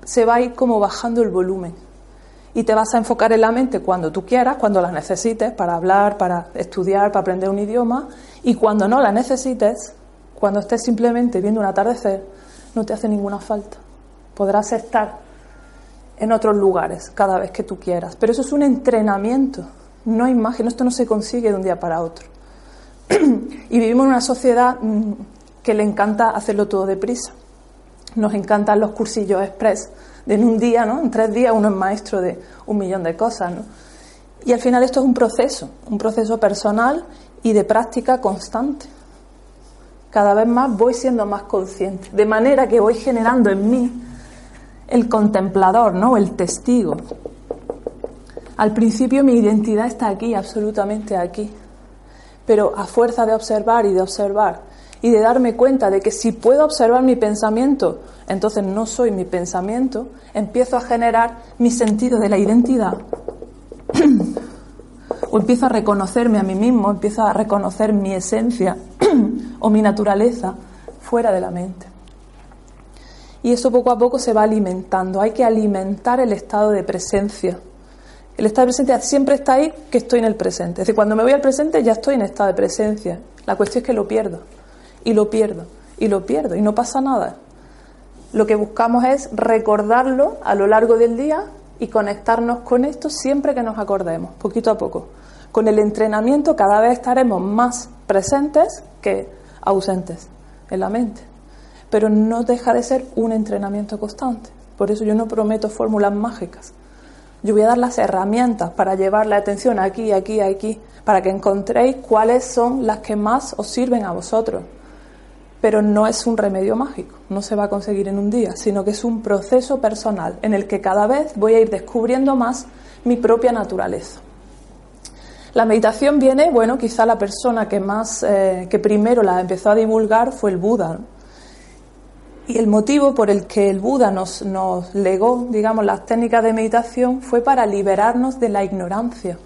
Speaker 1: se va a ir como bajando el volumen y te vas a enfocar en la mente cuando tú quieras, cuando la necesites, para hablar, para estudiar, para aprender un idioma, y cuando no la necesites, cuando estés simplemente viendo un atardecer, no te hace ninguna falta. Podrás estar en otros lugares cada vez que tú quieras, pero eso es un entrenamiento, no hay magia, esto no se consigue de un día para otro. (clears throat) y vivimos en una sociedad mm, que le encanta hacerlo todo deprisa. Nos encantan los cursillos express en un día, ¿no? En tres días uno es maestro de un millón de cosas, ¿no? Y al final esto es un proceso, un proceso personal y de práctica constante. Cada vez más voy siendo más consciente, de manera que voy generando en mí el contemplador, ¿no? El testigo. Al principio mi identidad está aquí, absolutamente aquí. Pero a fuerza de observar y de observar y de darme cuenta de que si puedo observar mi pensamiento, entonces no soy mi pensamiento, empiezo a generar mi sentido de la identidad. o (clears throat) empiezo a reconocerme a mí mismo, empiezo a reconocer mi esencia (clears throat) o mi naturaleza fuera de la mente. Y eso poco a poco se va alimentando. Hay que alimentar el estado de presencia. El estado de presencia siempre está ahí que estoy en el presente. Es decir, cuando me voy al presente ya estoy en estado de presencia. La cuestión es que lo pierdo y lo pierdo y lo pierdo y no pasa nada. Lo que buscamos es recordarlo a lo largo del día y conectarnos con esto siempre que nos acordemos, poquito a poco. Con el entrenamiento cada vez estaremos más presentes que ausentes en la mente. Pero no deja de ser un entrenamiento constante. Por eso yo no prometo fórmulas mágicas. Yo voy a dar las herramientas para llevar la atención aquí, aquí, aquí, para que encontréis cuáles son las que más os sirven a vosotros pero no es un remedio mágico, no se va a conseguir en un día, sino que es un proceso personal en el que cada vez voy a ir descubriendo más mi propia naturaleza. La meditación viene, bueno, quizá la persona que más, eh, que primero la empezó a divulgar fue el Buda. Y el motivo por el que el Buda nos, nos legó, digamos, las técnicas de meditación fue para liberarnos de la ignorancia.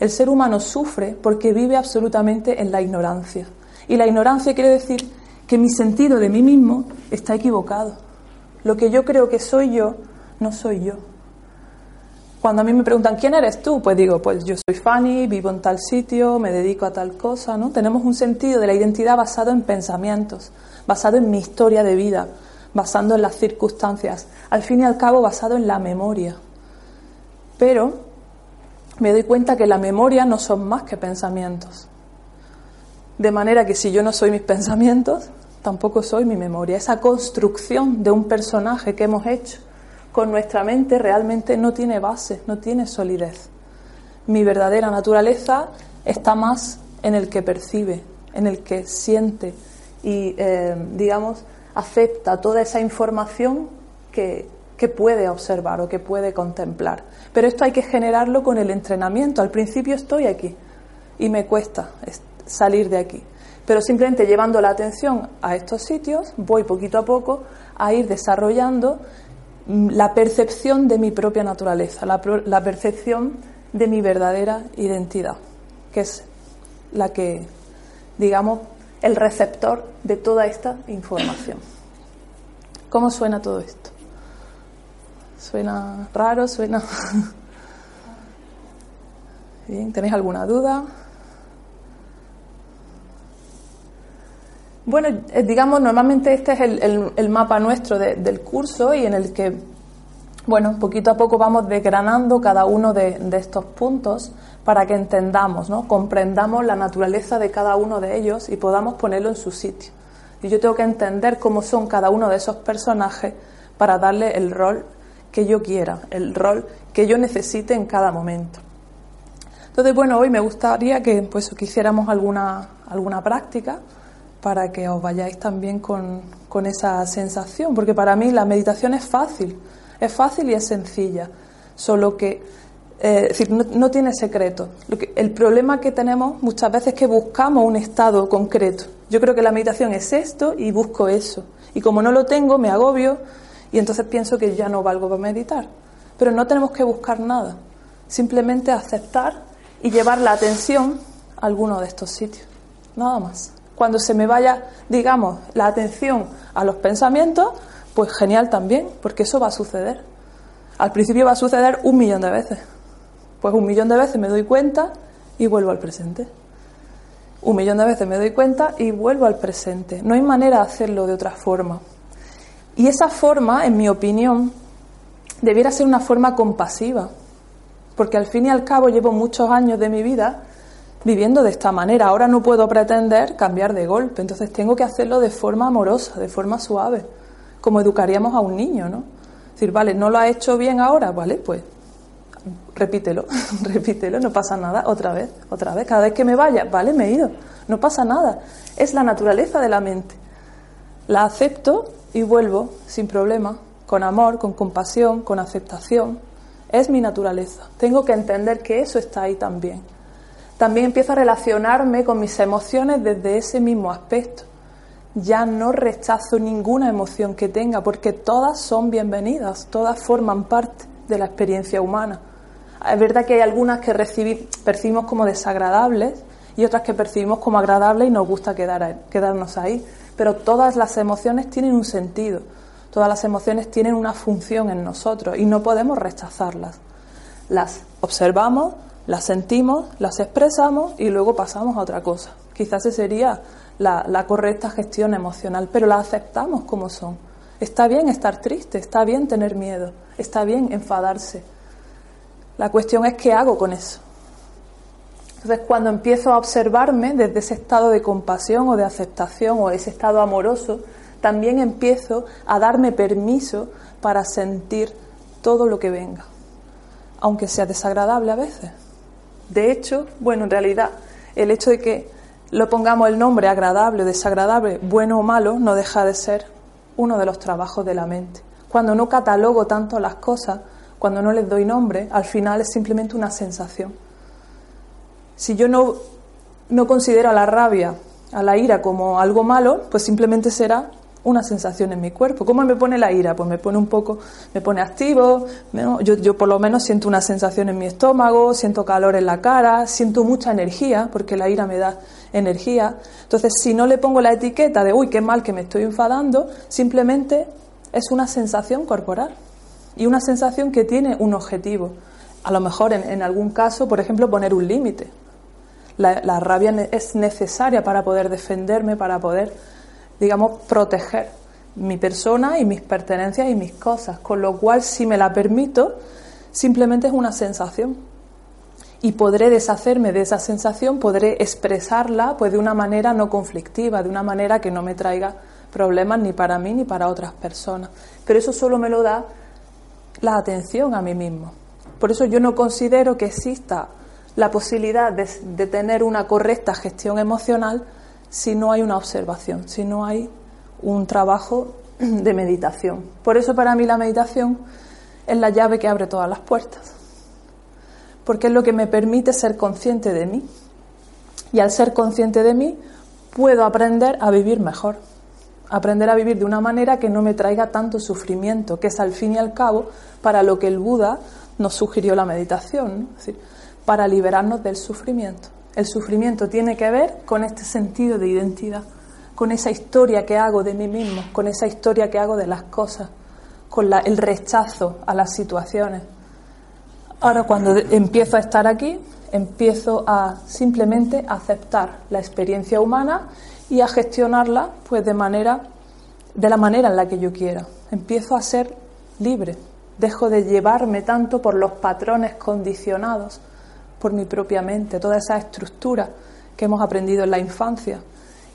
Speaker 1: El ser humano sufre porque vive absolutamente en la ignorancia. Y la ignorancia quiere decir que mi sentido de mí mismo está equivocado. Lo que yo creo que soy yo, no soy yo. Cuando a mí me preguntan, ¿quién eres tú? Pues digo, pues yo soy Fanny, vivo en tal sitio, me dedico a tal cosa, ¿no? Tenemos un sentido de la identidad basado en pensamientos, basado en mi historia de vida, basado en las circunstancias, al fin y al cabo basado en la memoria. Pero me doy cuenta que la memoria no son más que pensamientos. De manera que si yo no soy mis pensamientos, tampoco soy mi memoria. Esa construcción de un personaje que hemos hecho con nuestra mente realmente no tiene base, no tiene solidez. Mi verdadera naturaleza está más en el que percibe, en el que siente y, eh, digamos, acepta toda esa información que, que puede observar o que puede contemplar. Pero esto hay que generarlo con el entrenamiento. Al principio estoy aquí y me cuesta salir de aquí. Pero simplemente llevando la atención a estos sitios, voy poquito a poco a ir desarrollando mm, la percepción de mi propia naturaleza, la, la percepción de mi verdadera identidad, que es la que, digamos, el receptor de toda esta información. ¿Cómo suena todo esto? ¿Suena raro? ¿Suena...? (laughs) Bien, ¿tenéis alguna duda? Bueno, eh, digamos, normalmente este es el, mapa nuestro del curso y en el que, bueno, poquito a poco vamos desgranando cada uno de, estos puntos para que entendamos, ¿no? comprendamos la naturaleza de cada uno de ellos y podamos ponerlo en su sitio. Y yo tengo que entender cómo son cada uno de esos personajes para darle el rol que yo quiera, el rol que yo necesite en cada momento. Entonces, bueno, hoy me gustaría que, pues, que hiciéramos alguna, alguna práctica para que os vayáis también con, esa sensación, porque para mí la meditación es fácil, es fácil y es sencilla, solo que eh, decir, no, tiene secreto. el problema que tenemos muchas veces es que buscamos un estado concreto. Yo creo que la meditación es esto y busco eso. Y como no lo tengo, me agobio y entonces pienso que ya no valgo para meditar. Pero no tenemos que buscar nada, simplemente aceptar y llevar la atención a alguno de estos sitios. Nada más. Cuando se me vaya, digamos, la atención a los pensamientos, pues genial también, porque eso va a suceder. Al principio va a suceder un millón de veces. Pues un millón de veces me doy cuenta y vuelvo al presente. Un millón de veces me doy cuenta y vuelvo al presente. No hay manera de hacerlo de otra forma. Y esa forma, en mi opinión, debiera ser una forma compasiva, porque al fin y al cabo llevo muchos años de mi vida viviendo de esta manera. Ahora no puedo pretender cambiar de golpe, entonces tengo que hacerlo de forma amorosa, de forma suave, como educaríamos a un niño, ¿no? Decir, vale, no lo ha hecho bien ahora, vale, pues repítelo, (laughs) repítelo, no pasa nada, otra vez, otra vez, cada vez que me vaya, vale, me he ido, no pasa nada, es la naturaleza de la mente. La acepto y vuelvo sin problema, con amor, con compasión, con aceptación. Es mi naturaleza. Tengo que entender que eso está ahí también. También empiezo a relacionarme con mis emociones desde ese mismo aspecto. Ya no rechazo ninguna emoción que tenga porque todas son bienvenidas, todas forman parte de la experiencia humana. Es verdad que hay algunas que percibimos como desagradables y otras que percibimos como agradables y nos gusta quedarnos ahí. Pero todas las emociones tienen un sentido, todas las emociones tienen una función en nosotros y no podemos rechazarlas. Las observamos, las sentimos, las expresamos y luego pasamos a otra cosa. Quizás esa sería la, la correcta gestión emocional, pero la aceptamos como son. Está bien estar triste, está bien tener miedo, está bien enfadarse la cuestión es qué hago con eso. Entonces, cuando empiezo a observarme desde ese estado de compasión o de aceptación o ese estado amoroso, también empiezo a darme permiso para sentir todo lo que venga, aunque sea desagradable a veces. De hecho, bueno, en realidad, el hecho de que lo pongamos el nombre agradable o desagradable, bueno o malo, no deja de ser uno de los trabajos de la mente. Cuando no catalogo tanto las cosas, cuando no les doy nombre, al final es simplemente una sensación. Si yo no, no considero a la rabia, a la ira como algo malo, pues simplemente será una sensación en mi cuerpo. ¿Cómo me pone la ira? Pues me pone un poco, me pone activo, yo, yo, por lo menos siento una sensación en mi estómago, siento calor en la cara, siento mucha energía, porque la ira me da energía. Entonces, si no le pongo la etiqueta de, uy, qué mal que me estoy enfadando, simplemente es una sensación corporal y una sensación que tiene un objetivo. A lo mejor en, algún caso, por ejemplo, poner un límite. La, rabia es necesaria para poder defenderme, para poder, digamos, proteger mi persona y mis pertenencias y mis cosas. Con lo cual, si me la permito, simplemente es una sensación. Y podré deshacerme de esa sensación, podré expresarla pues de una manera no conflictiva, de una manera que no me traiga problemas ni para mí ni para otras personas. Pero eso solo me lo da la atención a mí mismo. Por eso yo no considero que exista la posibilidad de, tener una correcta gestión emocional si no hay una observación, si no hay un trabajo de meditación. Por eso para mí la meditación es la llave que abre todas las puertas, porque es lo que me permite ser consciente de mí. Y al ser consciente de mí, puedo aprender a vivir mejor aprender a vivir de una manera que no me traiga tanto sufrimiento, que es al fin y al cabo para lo que el Buda nos sugirió la meditación, es decir, para liberarnos del sufrimiento. El sufrimiento tiene que ver con este sentido de identidad, con esa historia que hago de mí mismo, con esa historia que hago de las cosas, con el rechazo a las situaciones. Ahora cuando empiezo a estar aquí, empiezo a simplemente aceptar la experiencia humana y a gestionarla pues de manera de la manera en la que yo quiera. Empiezo a ser libre, dejo de llevarme tanto por los patrones condicionados por mi propia mente, toda esa estructura que hemos aprendido en la infancia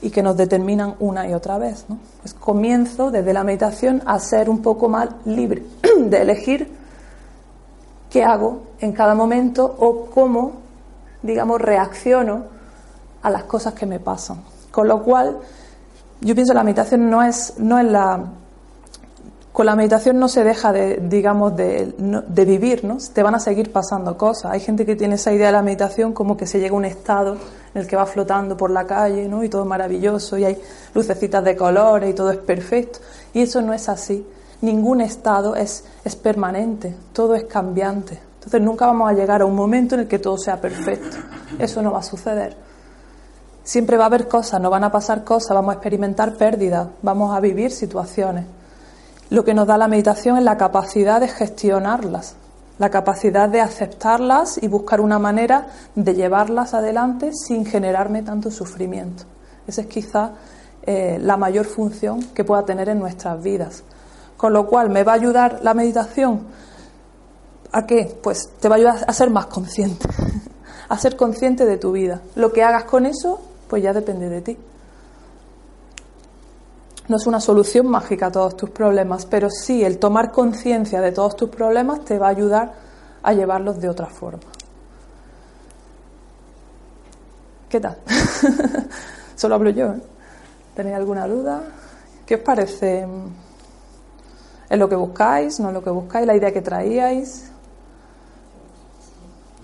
Speaker 1: y que nos determinan una y otra vez. Pues comienzo desde la meditación a ser un poco más libre (clears throat) de elegir qué hago en cada momento o cómo, digamos, reacciono a las cosas que me pasan. Con lo cual, yo pienso que la meditación no es, no es la. Con la meditación no se deja de, digamos, de, de vivir, ¿no? Te van a seguir pasando cosas. Hay gente que tiene esa idea de la meditación como que se llega a un estado en el que va flotando por la calle, ¿no? Y todo es maravilloso, y hay lucecitas de colores y todo es perfecto. Y eso no es así. Ningún estado es, es permanente, todo es cambiante. Entonces nunca vamos a llegar a un momento en el que todo sea perfecto. Eso no va a suceder. Siempre va a haber cosas, no van a pasar cosas, vamos a experimentar pérdidas, vamos a vivir situaciones. Lo que nos da la meditación es la capacidad de gestionarlas, la capacidad de aceptarlas y buscar una manera de llevarlas adelante sin generarme tanto sufrimiento. Esa es quizá eh, la mayor función que pueda tener en nuestras vidas. Con lo cual, ¿me va a ayudar la meditación? ¿A qué? Pues te va a ayudar a ser más consciente, (laughs) a ser consciente de tu vida. Lo que hagas con eso, pues ya depende de ti. No es una solución mágica a todos tus problemas, pero sí el tomar conciencia de todos tus problemas te va a ayudar a llevarlos de otra forma. ¿Qué tal? (laughs) Solo hablo yo. ¿eh? ¿Tenéis alguna duda? ¿Qué os parece? ¿Es lo que buscáis? ¿No es lo que buscáis? ¿La idea que traíais?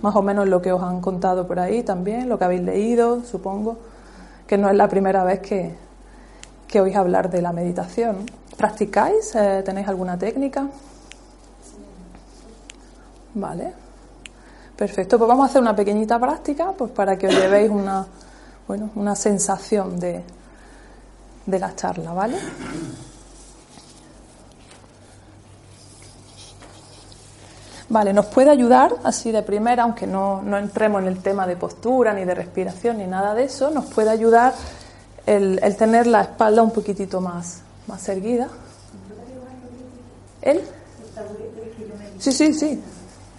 Speaker 1: Más o menos lo que os han contado por ahí también, lo que habéis leído, supongo, que no es la primera vez que, que oís hablar de la meditación. ¿Practicáis? Eh, ¿Tenéis alguna técnica? Vale. Perfecto, pues vamos a hacer una pequeñita práctica pues para que os llevéis una, bueno, una sensación de, de la charla, ¿vale? Vale, nos puede ayudar así de primera, aunque no, no, entremos en el tema de postura, ni de respiración, ni nada de eso, nos puede ayudar el, el tener la espalda un poquitito más, más erguida. ¿Él? Sí, sí, sí.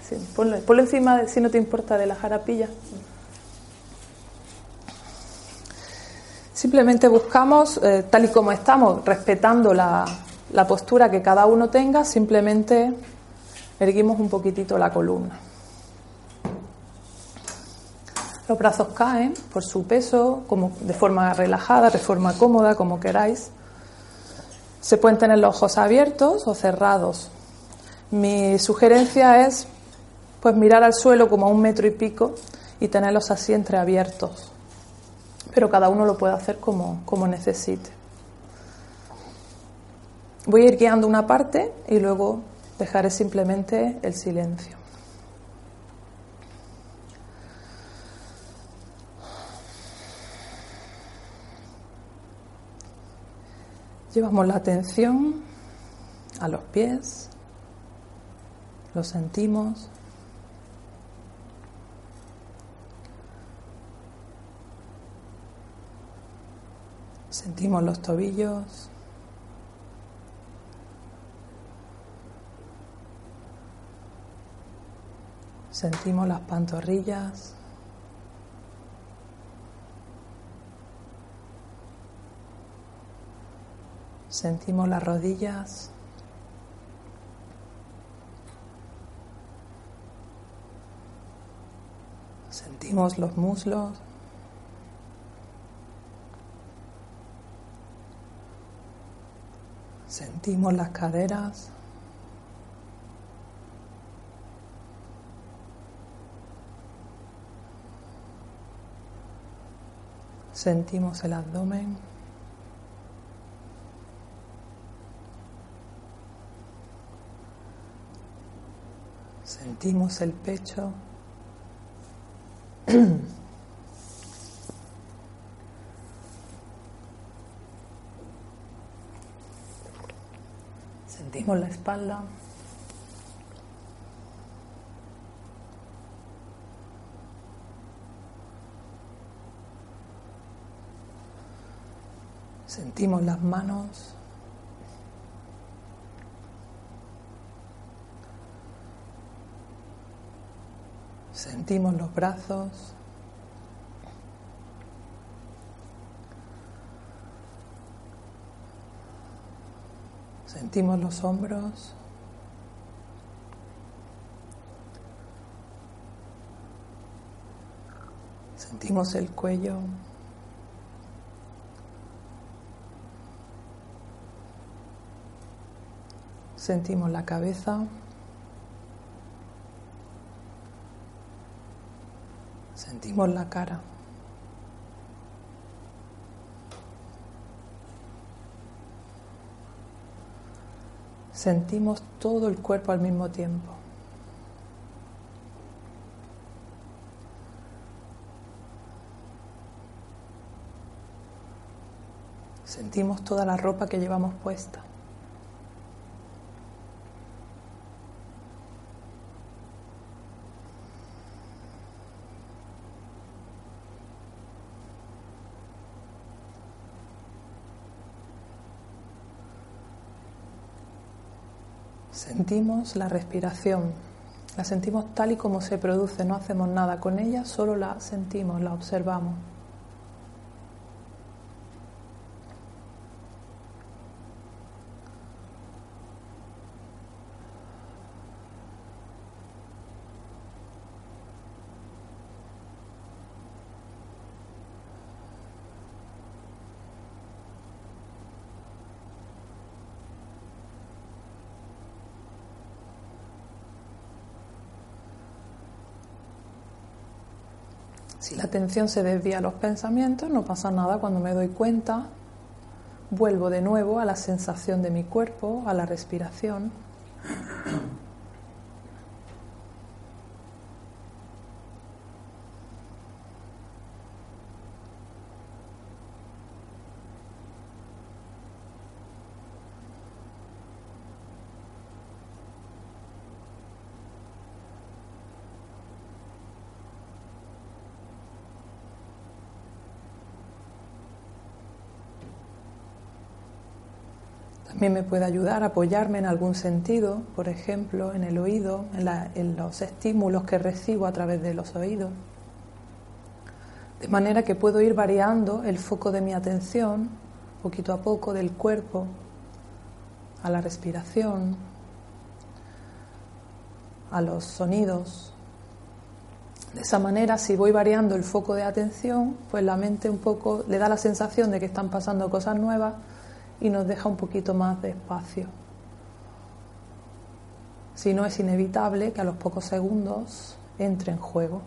Speaker 1: sí ponlo, encima, si no te importa, de la jarapilla. Simplemente buscamos, eh, tal y como estamos, respetando la, la postura que cada uno tenga, simplemente erguimos un poquitito la columna. Los brazos caen por su peso, como de forma relajada, de forma cómoda, como queráis. Se pueden tener los ojos abiertos o cerrados. Mi sugerencia es pues mirar al suelo como a un metro y pico y tenerlos así entreabiertos pero cada uno lo puede hacer como, como necesite. Voy a ir guiando una parte y luego dejaré simplemente el silencio. Llevamos la atención a los pies, lo sentimos, Sentimos los tobillos. Sentimos las pantorrillas. Sentimos las rodillas. Sentimos los muslos. Sentimos las caderas. Sentimos el abdomen. Sentimos el pecho. (clears throat) Sentimos la espalda. Sentimos las manos. Sentimos los brazos. Sentimos los hombros. Sentimos el cuello. Sentimos la cabeza. Sentimos la cara. sentimos todo el cuerpo al mismo tiempo. Sentimos toda la ropa que llevamos puesta. Sentimos la respiración, la sentimos tal y como se produce, no hacemos nada con ella, solo la sentimos, la observamos. Si la atención se desvía a los pensamientos, no pasa nada cuando me doy cuenta. Vuelvo de nuevo a la sensación de mi cuerpo, a la respiración. También me puede ayudar a apoyarme en algún sentido, por ejemplo, en el oído, en, los estímulos que recibo a través de los oídos. De manera que puedo ir variando el foco de mi atención poquito a poco del cuerpo a la respiración, a los sonidos. De esa manera, si voy variando el foco de atención, pues la mente un poco le da la sensación de que están pasando cosas nuevas y nos deja un poquito más de espacio. Si no es inevitable que a los pocos segundos entre en juego.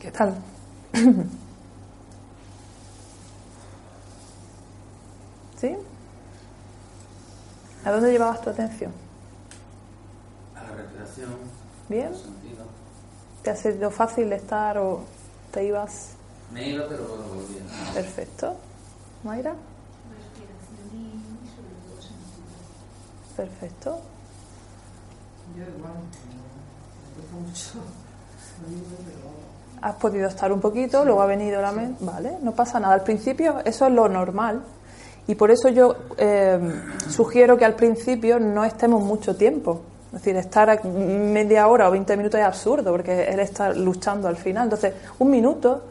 Speaker 1: ¿Qué tal? (laughs) ¿Sí? ¿A dónde llevabas tu atención?
Speaker 3: A la respiración.
Speaker 1: ¿Bien? ¿Te ha sido fácil estar o te ibas?
Speaker 3: Me iba, pero bueno, volvía.
Speaker 1: Perfecto. ¿Mayra?
Speaker 2: Respiración y sobre todo sentido.
Speaker 1: Perfecto.
Speaker 4: Yo igual, me mucho. (laughs) Pero
Speaker 1: has podido estar un poquito, luego ha venido la mente, vale, no pasa nada. Al principio eso es lo normal y por eso yo eh, sugiero que al principio no estemos mucho tiempo. Es decir, estar media hora o 20 minutos es absurdo porque él está luchando al final. Entonces, un minuto,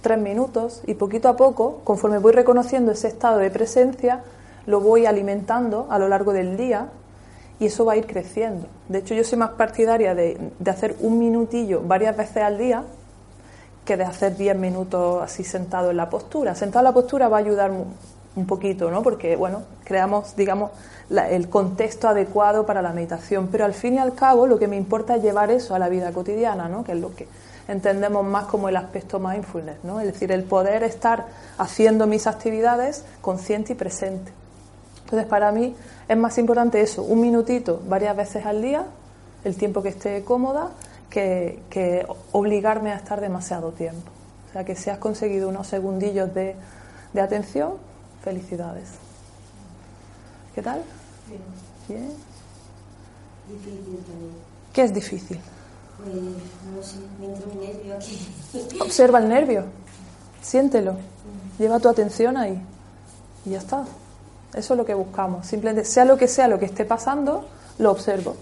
Speaker 1: tres minutos y poquito a poco, conforme voy reconociendo ese estado de presencia, lo voy alimentando a lo largo del día y eso va a ir creciendo. De hecho, yo soy más partidaria de, de hacer un minutillo varias veces al día que de hacer 10 minutos así sentado en la postura. Sentado en la postura va a ayudar un poquito, ¿no? Porque, bueno, creamos, digamos, el contexto adecuado para la meditación. Pero al fin y al cabo, lo que me importa es llevar eso a la vida cotidiana, ¿no? Que es lo que entendemos más como el aspecto mindfulness, ¿no? Es decir, el poder estar haciendo mis actividades consciente y presente. Entonces, para mí es más importante eso, un minutito varias veces al día, el tiempo que esté cómoda, que, obligarme a estar demasiado tiempo. O sea que si has conseguido unos segundillos de, atención, felicidades. ¿Qué tal?
Speaker 5: Bien.
Speaker 1: Bien.
Speaker 5: Difícil también.
Speaker 1: ¿Qué es difícil?
Speaker 5: Pues no sé, me entra un nervio aquí. (laughs)
Speaker 1: Observa el nervio, siéntelo, lleva tu atención ahí y ya está. Eso es lo que buscamos. Simplemente, sea lo que sea lo que esté pasando, lo observo.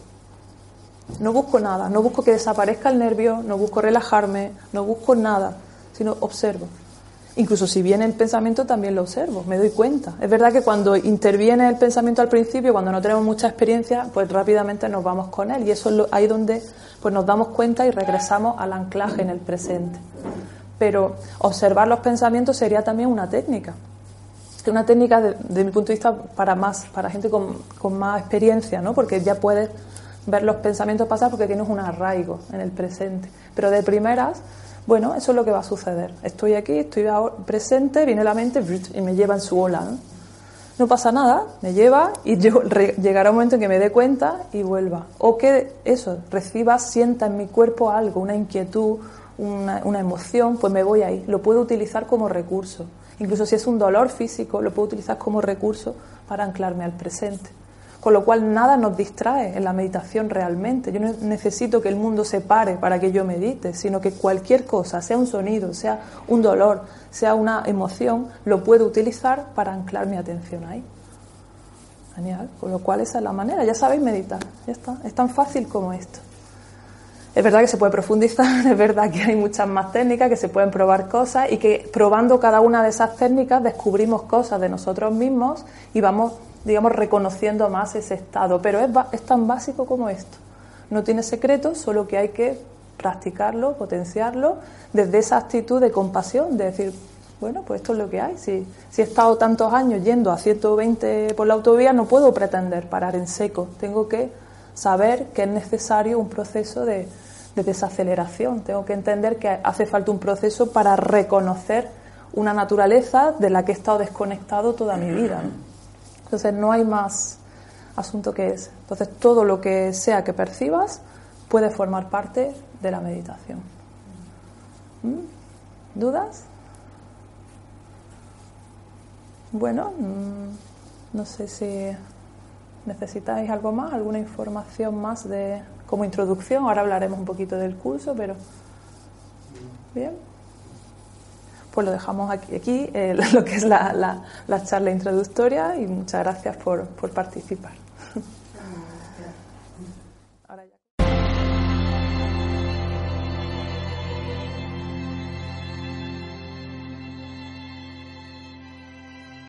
Speaker 1: No busco nada, no busco que desaparezca el nervio, no busco relajarme, no busco nada. sino observo. Incluso si viene el pensamiento también lo observo, me doy cuenta. Es verdad que cuando interviene el pensamiento al principio, cuando no tenemos mucha experiencia, pues rápidamente nos vamos con él y eso es ahí donde pues nos damos cuenta y regresamos al anclaje en el presente. Pero observar los pensamientos sería también una técnica. Una técnica, de, mi punto de vista, para más, para gente con, con más experiencia, ¿no? Porque ya puedes ver los pensamientos pasar porque tienes un arraigo en el presente. Pero de primeras, bueno, eso es lo que va a suceder. Estoy aquí, estoy presente, viene la mente y me lleva en su ola. ¿no? pasa nada, me lleva y (laughs) yo, llegará un momento en que me dé cuenta y vuelva. O que eso, reciba, sienta en mi cuerpo algo, una inquietud, una emoción, pues me voy ahí. Lo puedo utilizar como recurso. Incluso si es un dolor físico, lo puedo utilizar como recurso para anclarme al presente con lo cual nada nos distrae en la meditación realmente. Yo no necesito que el mundo se pare para que yo medite, sino que cualquier cosa, sea un sonido, sea un dolor, sea una emoción, lo puedo utilizar para anclar mi atención ahí. Genial, con lo cual esa es la manera, ya sabéis meditar, ya está, es tan fácil como esto. Es verdad que se puede profundizar, (laughs) es verdad que hay muchas más técnicas, que se pueden probar cosas y que probando cada una de esas técnicas descubrimos cosas de nosotros mismos y vamos digamos, reconociendo más ese estado. Pero es, es tan básico como esto. No tiene secreto, solo que hay que practicarlo, potenciarlo desde esa actitud de compasión, de decir, bueno, pues esto es lo que hay. Si, si he estado tantos años yendo a 120 por la autovía, no puedo pretender parar en seco. Tengo que saber que es necesario un proceso de, de desaceleración. Tengo que entender que hace falta un proceso para reconocer una naturaleza de la que he estado desconectado toda mi vida. Entonces no hay más asunto que ese. Entonces todo lo que sea que percibas puede formar parte de la meditación. ¿Mm? ¿Dudas? Bueno, mm, no sé si necesitáis algo más, alguna información más de como introducción. Ahora hablaremos un poquito del curso, pero bien pues lo dejamos aquí, aquí eh, (laughs) lo que es la, la, la charla introductoria y muchas gracias por, por participar.